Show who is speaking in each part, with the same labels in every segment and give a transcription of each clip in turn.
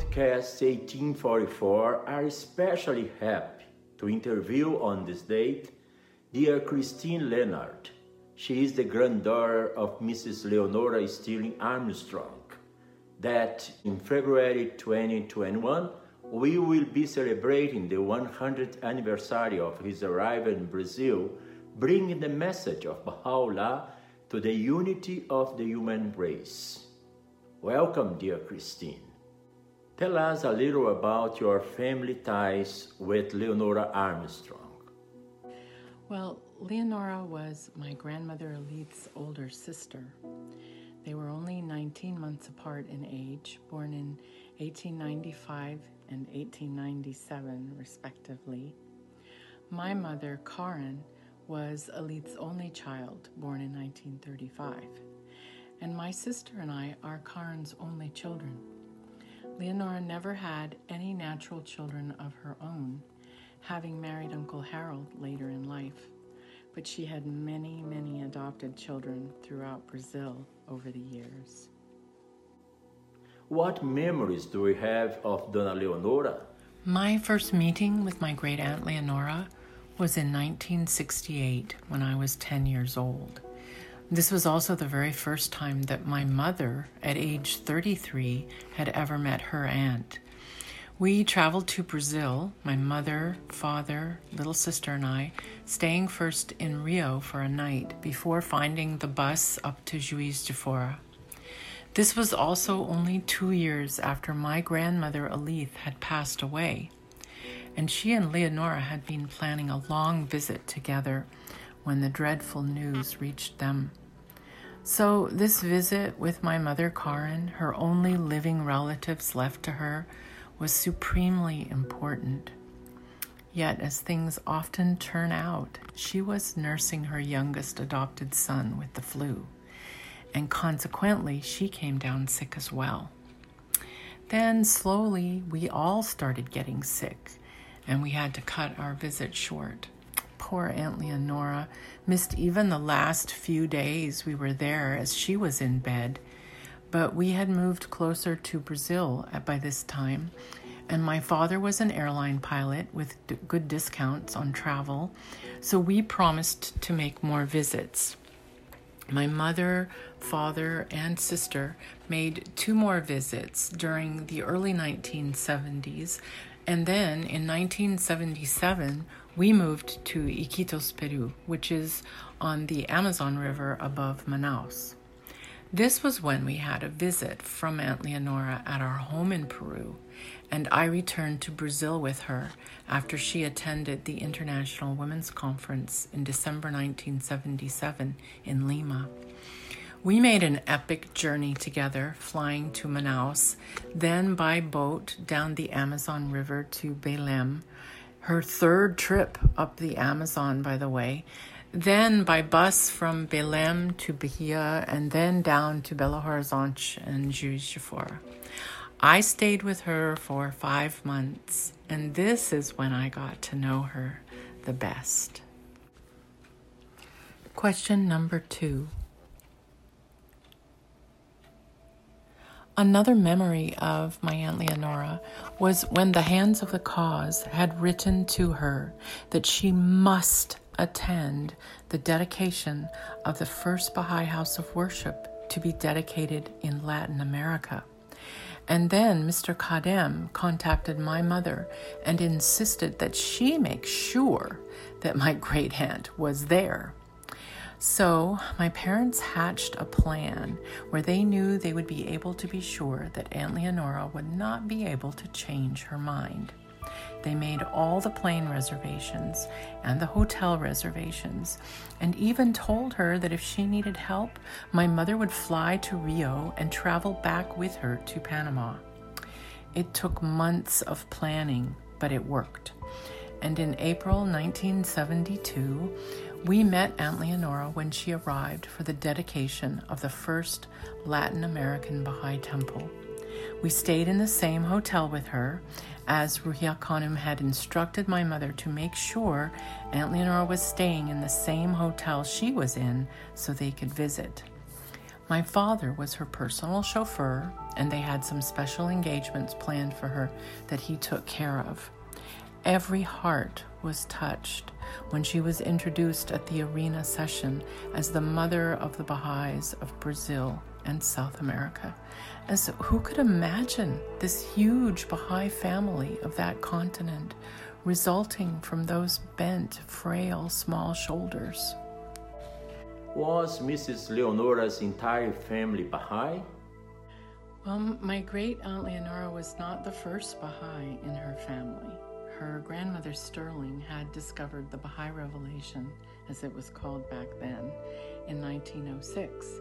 Speaker 1: Podcast 1844 are especially happy to interview on this date dear Christine Leonard. She is the granddaughter of Mrs. Leonora Stirling Armstrong, that in February 2021 we will be celebrating the 100th anniversary of his arrival in Brazil, bringing the message of Baha'u'llah to the unity of the human race. Welcome, dear Christine. Tell us a little about your family ties with Leonora Armstrong.
Speaker 2: Well, Leonora was my grandmother Aleth's older sister. They were only 19 months apart in age, born in 1895 and 1897, respectively. My mother, Karen, was Aleth's only child, born in 1935 and my sister and I are Karen's only children. Leonora never had any natural children of her own, having married Uncle Harold later in life, but she had many, many adopted children throughout Brazil over the years.
Speaker 1: What memories do we have of Dona Leonora?
Speaker 2: My first meeting with my great aunt Leonora was in 1968 when I was 10 years old. This was also the very first time that my mother, at age 33, had ever met her aunt. We traveled to Brazil, my mother, father, little sister, and I, staying first in Rio for a night before finding the bus up to Juiz de Fora. This was also only two years after my grandmother Aleth had passed away, and she and Leonora had been planning a long visit together when the dreadful news reached them. So, this visit with my mother, Karen, her only living relatives left to her, was supremely important. Yet, as things often turn out, she was nursing her youngest adopted son with the flu, and consequently, she came down sick as well. Then, slowly, we all started getting sick, and we had to cut our visit short poor Aunt Leonora missed even the last few days we were there as she was in bed. But we had moved closer to Brazil by this time, and my father was an airline pilot with d- good discounts on travel, so we promised to make more visits. My mother, father, and sister made two more visits during the early 1970s, and then in 1977, we moved to Iquitos, Peru, which is on the Amazon River above Manaus. This was when we had a visit from Aunt Leonora at our home in Peru, and I returned to Brazil with her after she attended the International Women's Conference in December 1977 in Lima. We made an epic journey together, flying to Manaus, then by boat down the Amazon River to Belém, her third trip up the Amazon, by the way. Then by bus from Belém to Bahia, and then down to Belo Horizonte and Juiz de Fora. I stayed with her for five months, and this is when I got to know her the best. Question number two. Another memory of my Aunt Leonora was when the Hands of the Cause had written to her that she must attend the dedication of the first Baha'i house of worship to be dedicated in Latin America. And then Mr. Khadem contacted my mother and insisted that she make sure that my great aunt was there so, my parents hatched a plan where they knew they would be able to be sure that Aunt Leonora would not be able to change her mind. They made all the plane reservations and the hotel reservations, and even told her that if she needed help, my mother would fly to Rio and travel back with her to Panama. It took months of planning, but it worked. And in April 1972, we met Aunt Leonora when she arrived for the dedication of the first Latin American Baha'i temple. We stayed in the same hotel with her, as Ruhiyyih Khanum had instructed my mother to make sure Aunt Leonora was staying in the same hotel she was in so they could visit. My father was her personal chauffeur, and they had some special engagements planned for her that he took care of. Every heart was touched when she was introduced at the arena session as the mother of the Baha'is of Brazil and South America. As who could imagine this huge Baha'i family of that continent resulting from those bent, frail, small shoulders?
Speaker 1: Was Mrs. Leonora's entire family Baha'i?
Speaker 2: Well, my great aunt Leonora was not the first Baha'i in her family her grandmother Sterling had discovered the Baha'i Revelation, as it was called back then, in 1906.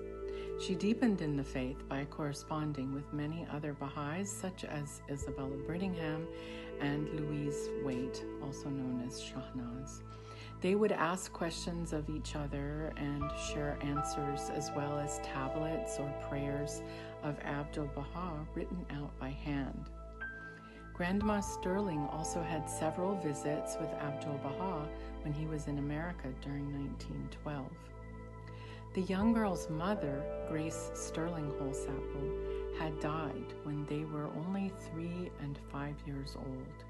Speaker 2: She deepened in the faith by corresponding with many other Baha'is, such as Isabella Brittingham and Louise Waite, also known as Shahnaz. They would ask questions of each other and share answers, as well as tablets or prayers of Abdul Baha written out by hand. Grandma Sterling also had several visits with Abdul Baha when he was in America during 1912. The young girl's mother, Grace Sterling Holsapple, had died when they were only three and five years old.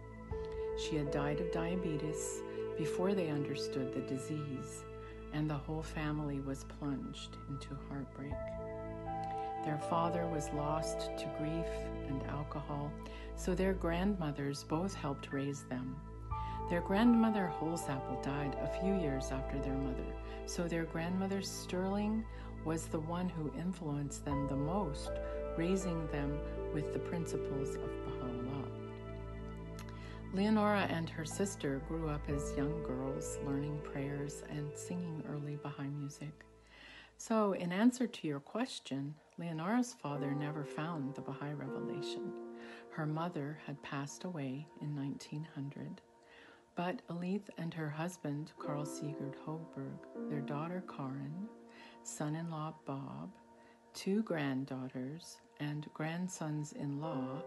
Speaker 2: She had died of diabetes before they understood the disease, and the whole family was plunged into heartbreak. Their father was lost to grief and alcohol, so their grandmothers both helped raise them. Their grandmother Holsapple died a few years after their mother, so their grandmother Sterling was the one who influenced them the most, raising them with the principles of Baha'u'llah. Leonora and her sister grew up as young girls, learning prayers and singing early Baha'i music. So, in answer to your question, Leonora's father never found the Baha'i revelation. Her mother had passed away in 1900, but Elith and her husband, Carl Sigurd Hogberg, their daughter Karen, son in law Bob, two granddaughters, and grandsons in law,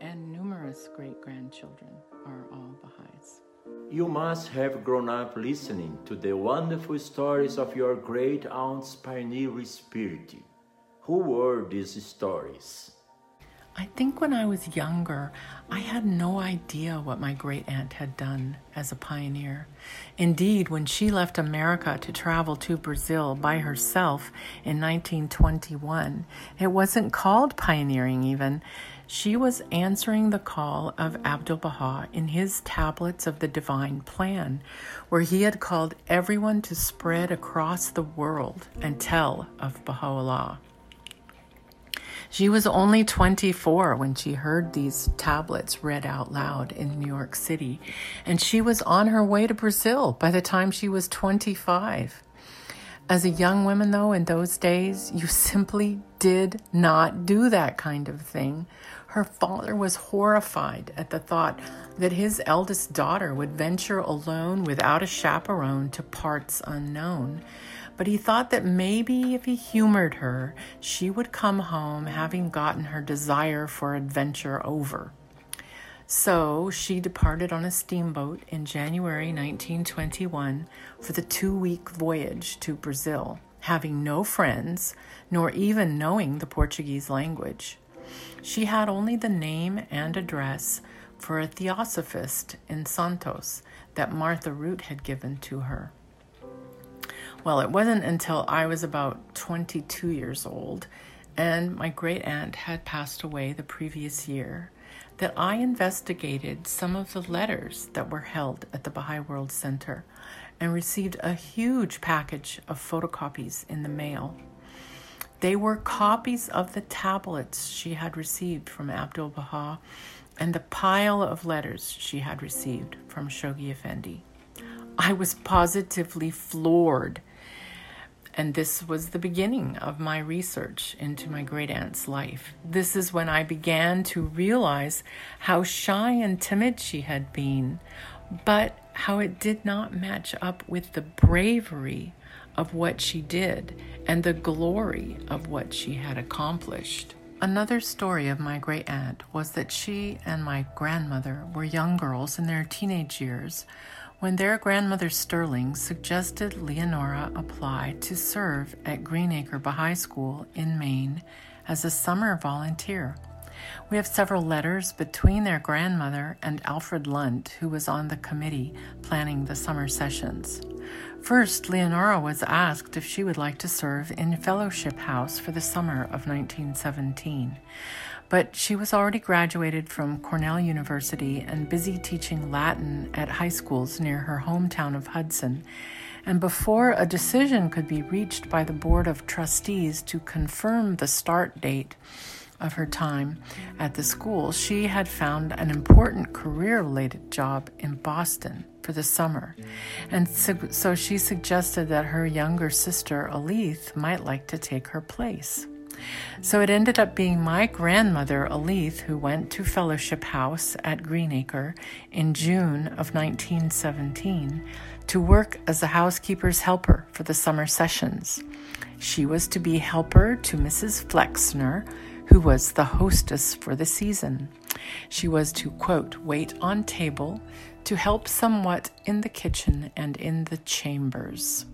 Speaker 2: and numerous great grandchildren are all Baha'is.
Speaker 1: You must have grown up listening to the wonderful stories of your great aunt's pioneer spirit. Who were these stories?
Speaker 2: I think when I was younger, I had no idea what my great aunt had done as a pioneer. Indeed, when she left America to travel to Brazil by herself in 1921, it wasn't called pioneering even. She was answering the call of Abdul Baha in his Tablets of the Divine Plan, where he had called everyone to spread across the world and tell of Baha'u'llah. She was only 24 when she heard these tablets read out loud in New York City, and she was on her way to Brazil by the time she was 25. As a young woman, though, in those days, you simply did not do that kind of thing. Her father was horrified at the thought that his eldest daughter would venture alone without a chaperone to parts unknown but he thought that maybe if he humored her, she would come home having gotten her desire for adventure over. So she departed on a steamboat in January 1921 for the two week voyage to Brazil, having no friends, nor even knowing the Portuguese language. She had only the name and address for a theosophist in Santos that Martha Root had given to her. Well, it wasn't until I was about 22 years old and my great aunt had passed away the previous year that I investigated some of the letters that were held at the Baha'i World Center and received a huge package of photocopies in the mail. They were copies of the tablets she had received from Abdul Baha and the pile of letters she had received from Shoghi Effendi. I was positively floored and this was the beginning of my research into my great aunt's life. This is when I began to realize how shy and timid she had been, but how it did not match up with the bravery of what she did and the glory of what she had accomplished. Another story of my great aunt was that she and my grandmother were young girls in their teenage years when their grandmother Sterling suggested Leonora apply to serve at Greenacre Baha'i School in Maine as a summer volunteer. We have several letters between their grandmother and Alfred Lunt, who was on the committee planning the summer sessions. First, Leonora was asked if she would like to serve in Fellowship House for the summer of 1917. But she was already graduated from Cornell University and busy teaching Latin at high schools near her hometown of Hudson. And before a decision could be reached by the Board of Trustees to confirm the start date, of her time at the school, she had found an important career related job in Boston for the summer. And so, she suggested that her younger sister, Alith, might like to take her place. So it ended up being my grandmother, Alith, who went to Fellowship House at Greenacre in June of 1917 to work as a housekeeper's helper for the summer sessions. She was to be helper to Mrs. Flexner, who was the hostess for the season. She was to, quote, wait on table, to help somewhat in the kitchen and in the chambers.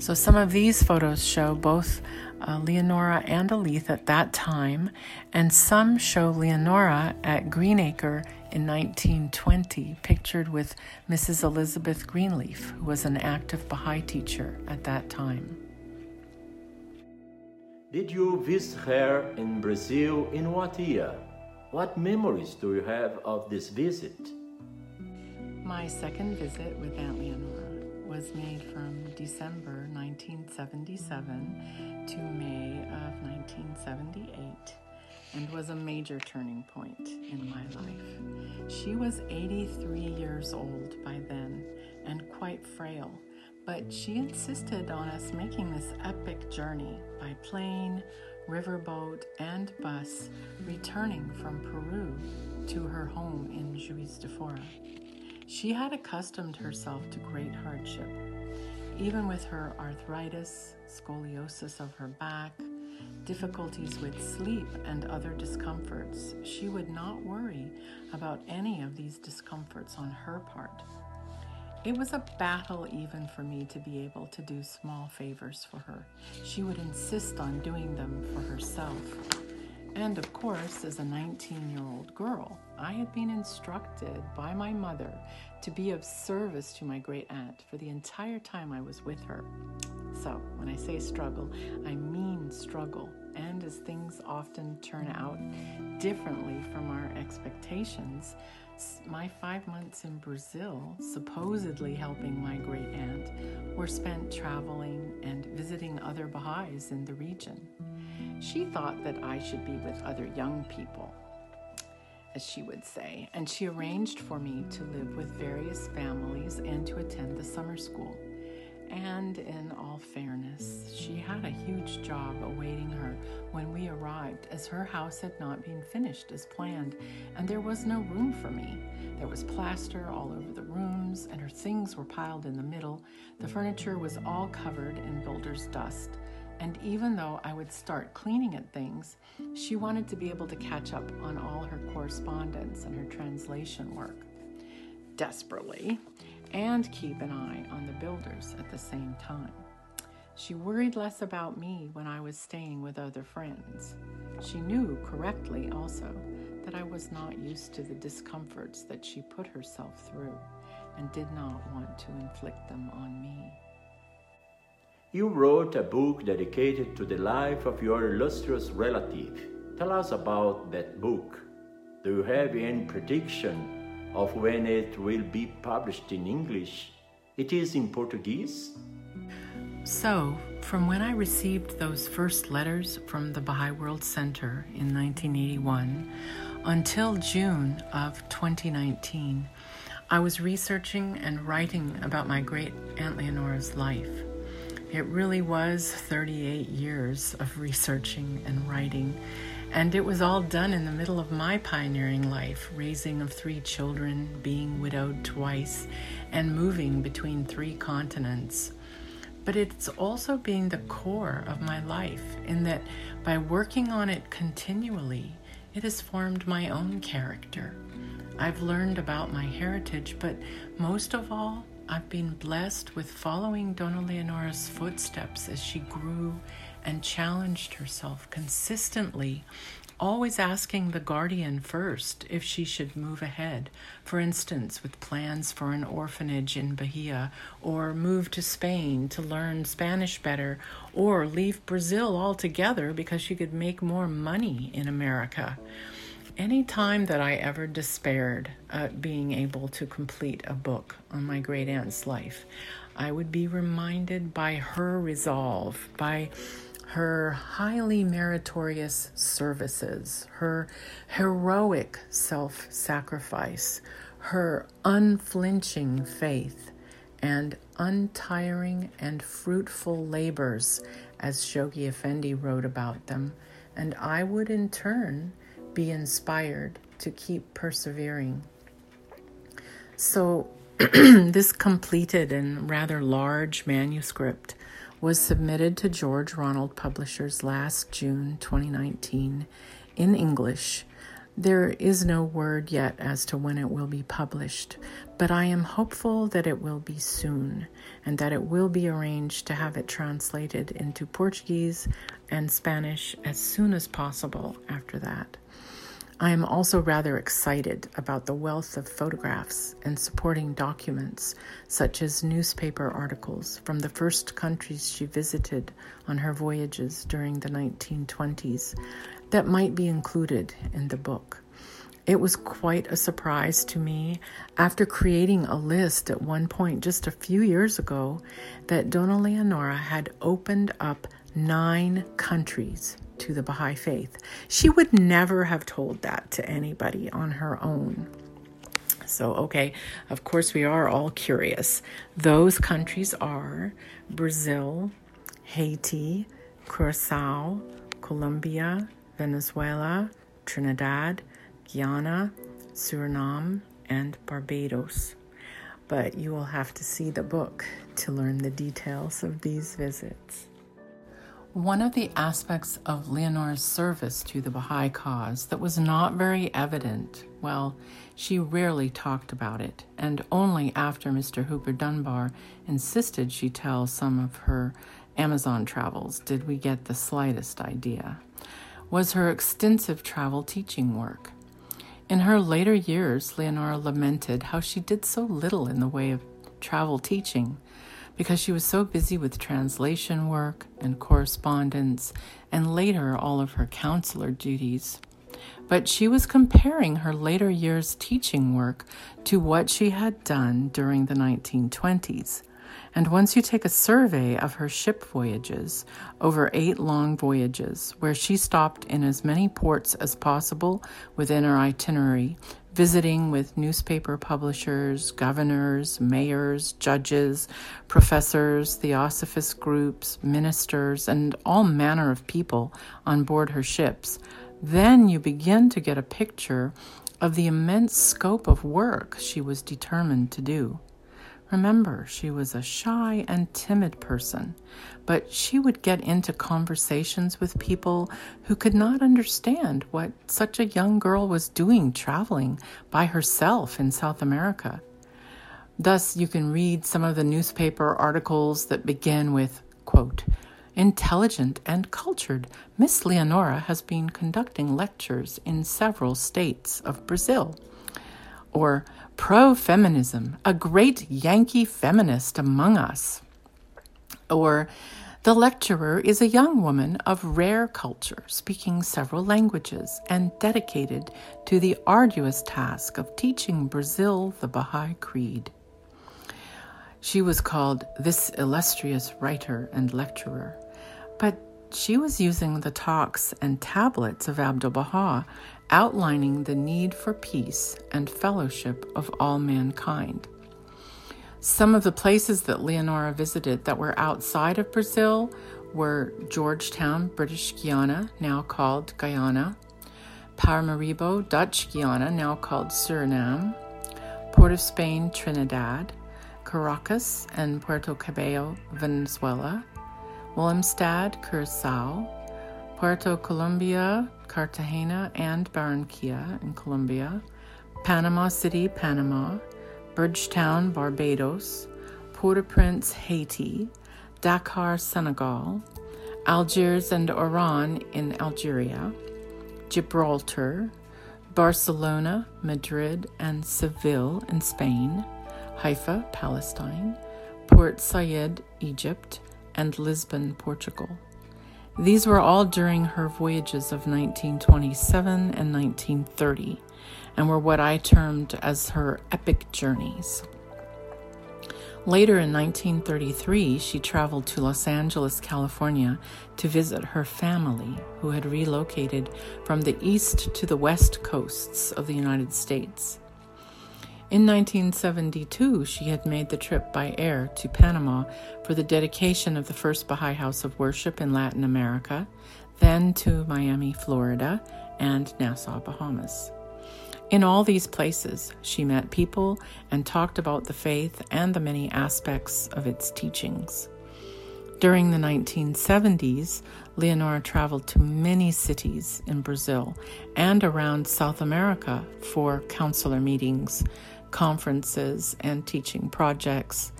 Speaker 2: So some of these photos show both uh, Leonora and Alith at that time, and some show Leonora at Greenacre in 1920, pictured with Mrs. Elizabeth Greenleaf, who was an active Baha'i teacher at that time.
Speaker 1: Did you visit her in Brazil in what year? What memories do you have of this visit?
Speaker 2: My second visit with Aunt Leonora was made from December 1977 to May of 1978 and was a major turning point in my life. She was 83 years old by then and quite frail but she insisted on us making this epic journey by plane, riverboat, and bus returning from Peru to her home in Juiz de Fora. She had accustomed herself to great hardship. Even with her arthritis, scoliosis of her back, difficulties with sleep, and other discomforts, she would not worry about any of these discomforts on her part. It was a battle even for me to be able to do small favors for her. She would insist on doing them for herself. And of course, as a 19 year old girl, I had been instructed by my mother to be of service to my great aunt for the entire time I was with her. So, when I say struggle, I mean struggle. And as things often turn out differently from our expectations, my five months in Brazil, supposedly helping my great aunt, were spent traveling and visiting other Baha'is in the region. She thought that I should be with other young people, as she would say, and she arranged for me to live with various families and to attend the summer school. And in all fairness, she had a huge job awaiting her when we arrived, as her house had not been finished as planned, and there was no room for me. There was plaster all over the rooms, and her things were piled in the middle. The furniture was all covered in builder's dust. And even though I would start cleaning at things, she wanted to be able to catch up on all her correspondence and her translation work. Desperately, and keep an eye on the builders at the same time. She worried less about me when I was staying with other friends. She knew correctly also that I was not used to the discomforts that she put herself through and did not want to inflict them on me.
Speaker 1: You wrote a book dedicated to the life of your illustrious relative. Tell us about that book. Do you have any prediction of when it will be published in English. It is in Portuguese.
Speaker 2: So, from when I received those first letters from the Baha'i World Center in 1981 until June of 2019, I was researching and writing about my great Aunt Leonora's life. It really was 38 years of researching and writing and it was all done in the middle of my pioneering life, raising of three children, being widowed twice, and moving between three continents. But it's also being the core of my life, in that by working on it continually, it has formed my own character. I've learned about my heritage, but most of all, I've been blessed with following Dona Leonora's footsteps as she grew and challenged herself consistently, always asking the guardian first if she should move ahead. For instance, with plans for an orphanage in Bahia, or move to Spain to learn Spanish better, or leave Brazil altogether because she could make more money in America any time that I ever despaired at being able to complete a book on my great aunt's life, I would be reminded by her resolve, by her highly meritorious services, her heroic self sacrifice, her unflinching faith, and untiring and fruitful labors, as Shoghi Effendi wrote about them, and I would in turn be inspired to keep persevering. So, this completed and rather large manuscript was submitted to George Ronald Publishers last June 2019 in English. There is no word yet as to when it will be published, but I am hopeful that it will be soon and that it will be arranged to have it translated into Portuguese and Spanish as soon as possible after that. I am also rather excited about the wealth of photographs and supporting documents, such as newspaper articles from the first countries she visited on her voyages during the 1920s, that might be included in the book. It was quite a surprise to me after creating a list at one point just a few years ago that Dona Leonora had opened up nine countries to the Baha'i faith. She would never have told that to anybody on her own. So, okay, of course, we are all curious. Those countries are Brazil, Haiti, Curacao, Colombia, Venezuela, Trinidad, Guyana, Suriname, and Barbados. But you will have to see the book to learn the details of these visits. One of the aspects of Leonora's service to the Baha'i cause that was not very evident, well, she rarely talked about it, and only after Mr. Hooper Dunbar insisted she tell some of her Amazon travels did we get the slightest idea, was her extensive travel teaching work. In her later years, Leonora lamented how she did so little in the way of travel teaching because she was so busy with translation work and correspondence and later all of her counselor duties. But she was comparing her later years' teaching work to what she had done during the 1920s. And once you take a survey of her ship voyages, over eight long voyages, where she stopped in as many ports as possible within her itinerary, visiting with newspaper publishers, governors, mayors, judges, professors, theosophist groups, ministers, and all manner of people on board her ships, then you begin to get a picture of the immense scope of work she was determined to do. Remember, she was a shy and timid person, but she would get into conversations with people who could not understand what such a young girl was doing traveling by herself in South America. Thus, you can read some of the newspaper articles that begin with, quote, Intelligent and cultured, Miss Leonora has been conducting lectures in several states of Brazil. Or, pro feminism, a great Yankee feminist among us. Or, the lecturer is a young woman of rare culture, speaking several languages, and dedicated to the arduous task of teaching Brazil the Baha'i Creed. She was called this illustrious writer and lecturer, but she was using the talks and tablets of Abdu'l Baha outlining the need for peace and fellowship of all mankind. Some of the places that Leonora visited that were outside of Brazil were Georgetown, British Guiana, now called Guyana, Paramaribo, Dutch Guiana, now called Suriname, Port of Spain, Trinidad, Caracas and Puerto Cabello, Venezuela, Willemstad, Curacao, Puerto Colombia, Cartagena, and Barranquilla in Colombia, Panama City, Panama, Bridgetown, Barbados, Port au Prince, Haiti, Dakar, Senegal, Algiers and Oran in Algeria, Gibraltar, Barcelona, Madrid, and Seville in Spain, Haifa, Palestine, Port Said, Egypt, and Lisbon, Portugal. These were all during her voyages of 1927 and 1930 and were what I termed as her epic journeys. Later in 1933, she traveled to Los Angeles, California to visit her family, who had relocated from the east to the west coasts of the United States. In 1972, she had made the trip by air to Panama for the dedication of the first Baha'i House of Worship in Latin America, then to Miami, Florida, and Nassau, Bahamas. In all these places, she met people and talked about the faith and the many aspects of its teachings. During the 1970s, Leonora traveled to many cities in Brazil and around South America for counselor meetings, conferences, and teaching projects.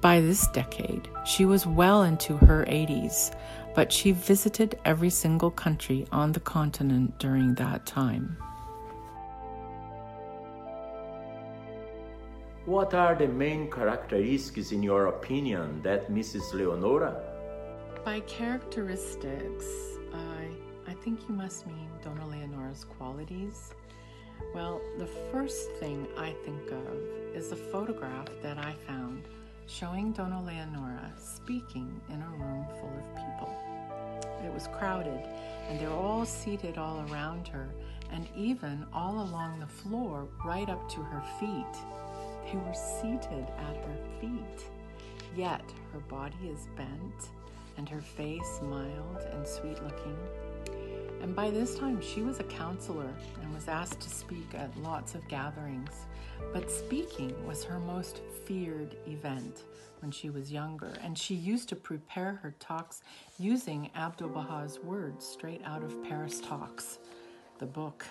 Speaker 2: By this decade, she was well into her 80s, but she visited every single country on the continent during that time.
Speaker 1: What are the main characteristics, in your opinion, that Mrs. Leonora?
Speaker 2: By characteristics, I, I think you must mean Dona Leonora's qualities. Well, the first thing I think of is a photograph that I found showing Dona Leonora speaking in a room full of people. It was crowded, and they're all seated all around her, and even all along the floor, right up to her feet. They were seated at her feet. Yet her body is bent and her face mild and sweet looking. And by this time, she was a counselor and was asked to speak at lots of gatherings. But speaking was her most feared event when she was younger, and she used to prepare her talks using Abdu'l Baha's words straight out of Paris Talks, the book.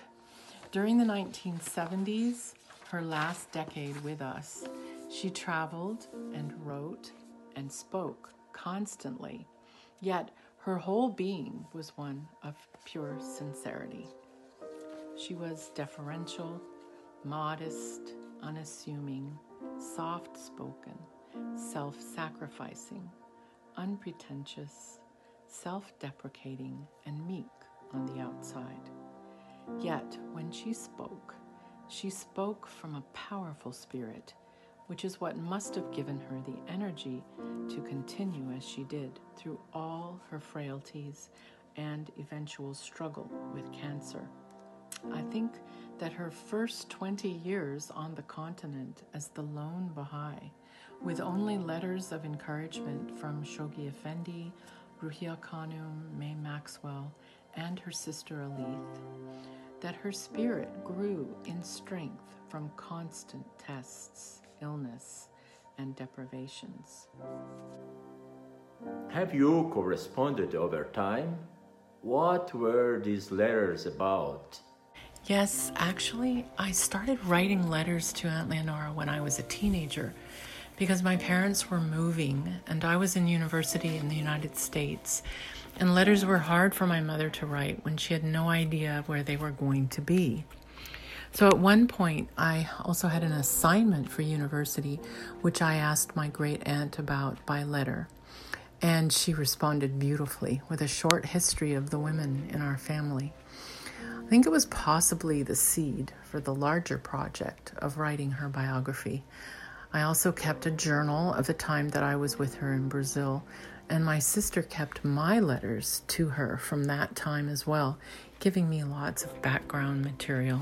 Speaker 2: During the 1970s, her last decade with us, she traveled and wrote and spoke constantly, yet her whole being was one of pure sincerity. She was deferential, modest, unassuming, soft spoken, self sacrificing, unpretentious, self deprecating, and meek on the outside. Yet, when she spoke, she spoke from a powerful spirit, which is what must have given her the energy to continue as she did through all her frailties and eventual struggle with cancer. I think that her first 20 years on the continent as the lone Baha'i, with only letters of encouragement from Shoghi Effendi, Ruhiyyih Khanum, May Maxwell, and her sister Alith, that her spirit grew in strength from constant tests, illness, and deprivations.
Speaker 1: Have you corresponded over time? What were these letters about?
Speaker 2: Yes, actually, I started writing letters to Aunt Leonora when I was a teenager because my parents were moving and I was in university in the United States and letters were hard for my mother to write when she had no idea where they were going to be. So at one point, I also had an assignment for university, which I asked my great aunt about by letter. And she responded beautifully with a short history of the women in our family. I think it was possibly the seed for the larger project of writing her biography. I also kept a journal of the time that I was with her in Brazil, and my sister kept my letters to her from that time as well, giving me lots of background material.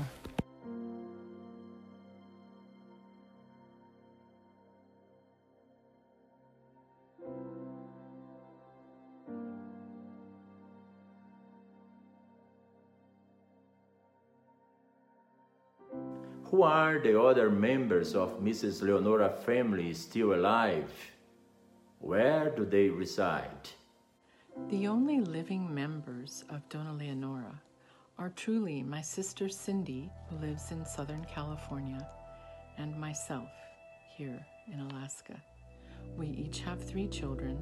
Speaker 1: Who are the other members of Mrs. Leonora family still alive? Where do they reside?
Speaker 2: The only living members of Dona Leonora are truly my sister Cindy, who lives in Southern California, and myself here in Alaska. We each have three children,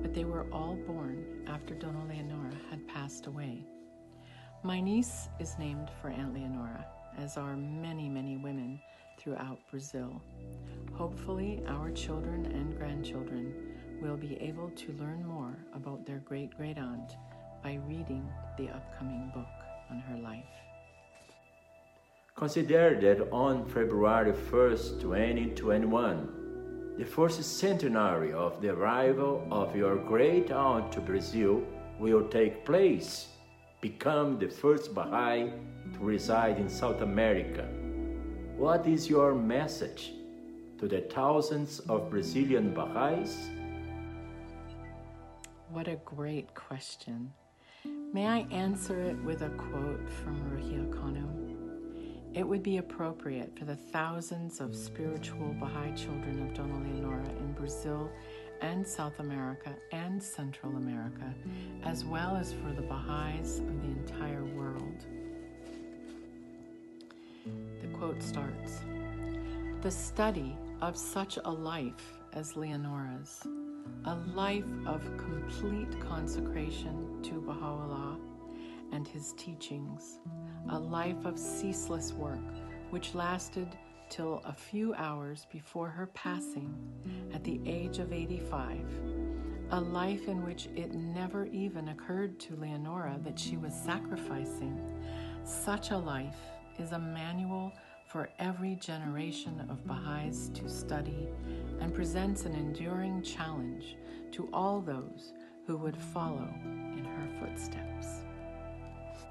Speaker 2: but they were all born after Dona Leonora had passed away. My niece is named for Aunt Leonora, as are many, many women throughout Brazil. Hopefully, our children and grandchildren will be able to learn more about their great great aunt by reading the upcoming book on her life.
Speaker 1: Consider that on February 1st, 2021, the first centenary of the arrival of your great aunt to Brazil will take place. Become the first Baha'i to reside in South America. What is your message to the thousands of Brazilian Baha'is?
Speaker 2: What a great question. May I answer it with a quote from Ruhiyyih Khanum? It would be appropriate for the thousands of spiritual Baha'i children of Dona Leonora in Brazil and South America and Central America, as well as for the Baha'is of the entire world. The quote starts The study of such a life as Leonora's a life of complete consecration to Baha'u'llah and his teachings, a life of ceaseless work which lasted till a few hours before her passing at the age of 85, a life in which it never even occurred to Leonora that she was sacrificing. Such a life is a manual for every generation of Baha'is to study and presents an enduring challenge to all those who would follow in her footsteps.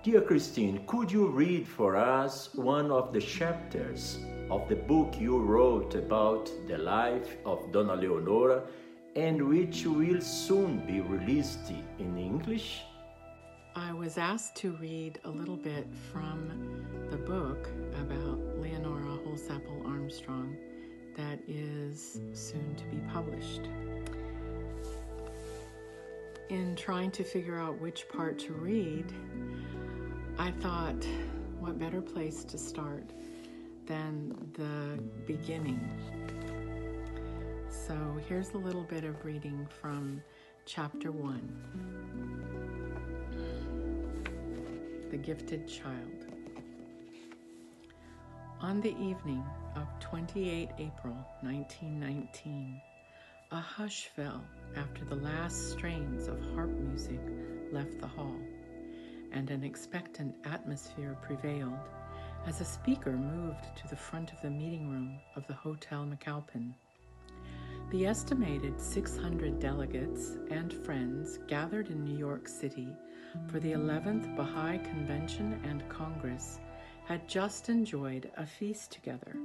Speaker 1: Dear Christine, could you read for us one of the chapters of the book you wrote about the life of Donna Leonora and which will soon be released in English?
Speaker 2: I was asked to read a little bit from the book about Leonora Holsapple Armstrong that is soon to be published. In trying to figure out which part to read, I thought, what better place to start than the beginning? So here's a little bit of reading from chapter 1 The Gifted Child. On the evening of 28 April 1919, a hush fell after the last strains of harp music left the hall, and an expectant atmosphere prevailed as a speaker moved to the front of the meeting room of the Hotel McAlpin. The estimated 600 delegates and friends gathered in New York City for the 11th Baha'i Convention and Congress had just enjoyed a feast together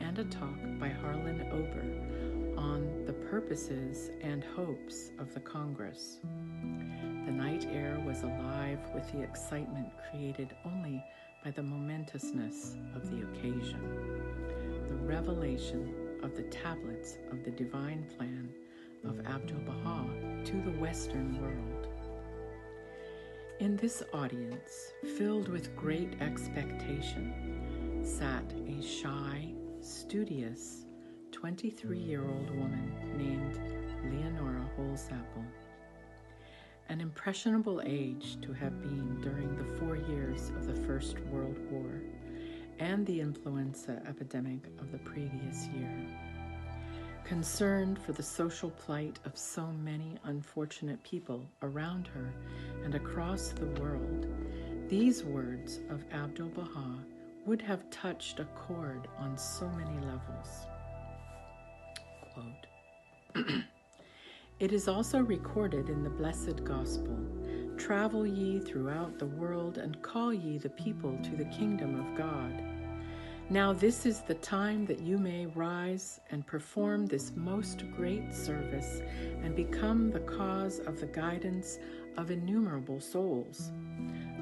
Speaker 2: and a talk by Harlan Ober on the purposes and hopes of the Congress. The night air was alive with the excitement created only by the momentousness of the occasion, the revelation of the tablets of the divine plan of Abdul Baha to the Western world. In this audience, filled with great expectation, sat a shy, studious 23 year old woman named Leonora Holsapple. An impressionable age to have been during the four years of the First World War and the influenza epidemic of the previous year concerned for the social plight of so many unfortunate people around her and across the world, these words of Abdul Baha would have touched a chord on so many levels. Quote, it is also recorded in the Blessed Gospel Travel ye throughout the world and call ye the people to the kingdom of God. Now, this is the time that you may rise and perform this most great service and become the cause of the guidance of innumerable souls.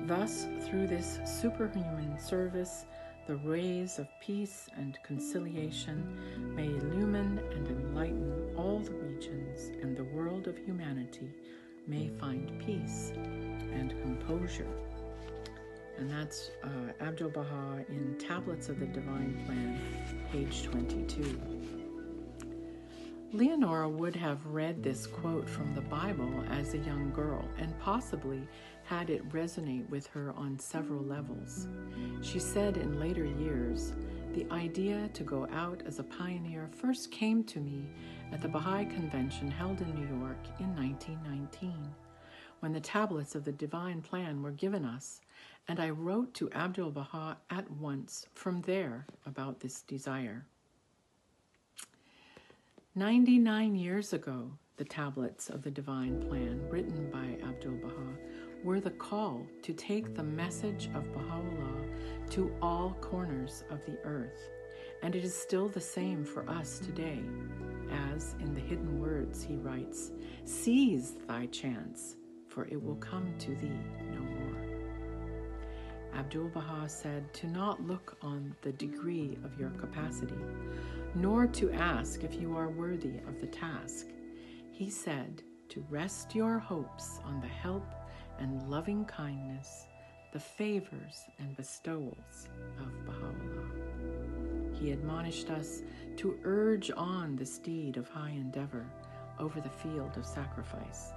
Speaker 2: Thus, through this superhuman service, the rays of peace and conciliation may illumine and enlighten all the regions, and the world of humanity may find peace and composure. And that's uh, Abdul Baha in Tablets of the Divine Plan, page 22. Leonora would have read this quote from the Bible as a young girl and possibly had it resonate with her on several levels. She said in later years, the idea to go out as a pioneer first came to me at the Baha'i Convention held in New York in 1919, when the tablets of the Divine Plan were given us, and I wrote to Abdul Baha at once from there about this desire. 99 years ago, the tablets of the Divine Plan, written by Abdul Baha, were the call to take the message of Baha'u'llah to all corners of the earth. And it is still the same for us today, as in the hidden words he writes Seize thy chance, for it will come to thee no more. Abdul Baha said to not look on the degree of your capacity, nor to ask if you are worthy of the task. He said to rest your hopes on the help and loving kindness, the favors and bestowals of Baha'u'llah. He admonished us to urge on the steed of high endeavor over the field of sacrifice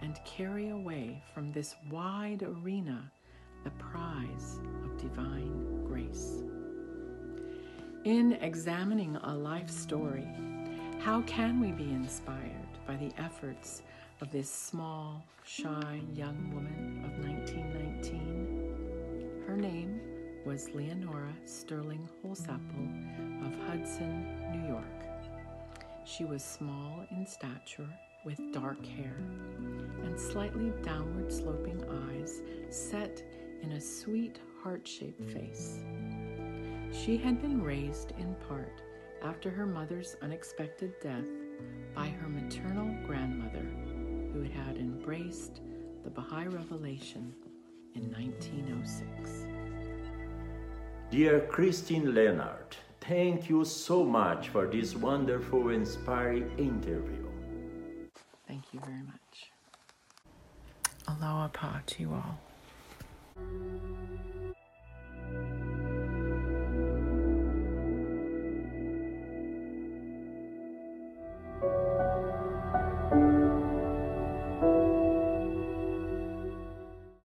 Speaker 2: and carry away from this wide arena the prize of divine grace. In examining a life story, how can we be inspired by the efforts of this small, shy young woman of 1919. Her name was Leonora Sterling Holsapple of Hudson, New York. She was small in stature with dark hair and slightly downward sloping eyes set in a sweet heart shaped face. She had been raised in part after her mother's unexpected death by her maternal grandmother who had embraced the Baha'i revelation in 1906.
Speaker 1: Dear Christine Leonard, thank you so much for this wonderful, inspiring interview.
Speaker 2: Thank you very much. Aloha pa to you all. Thank you.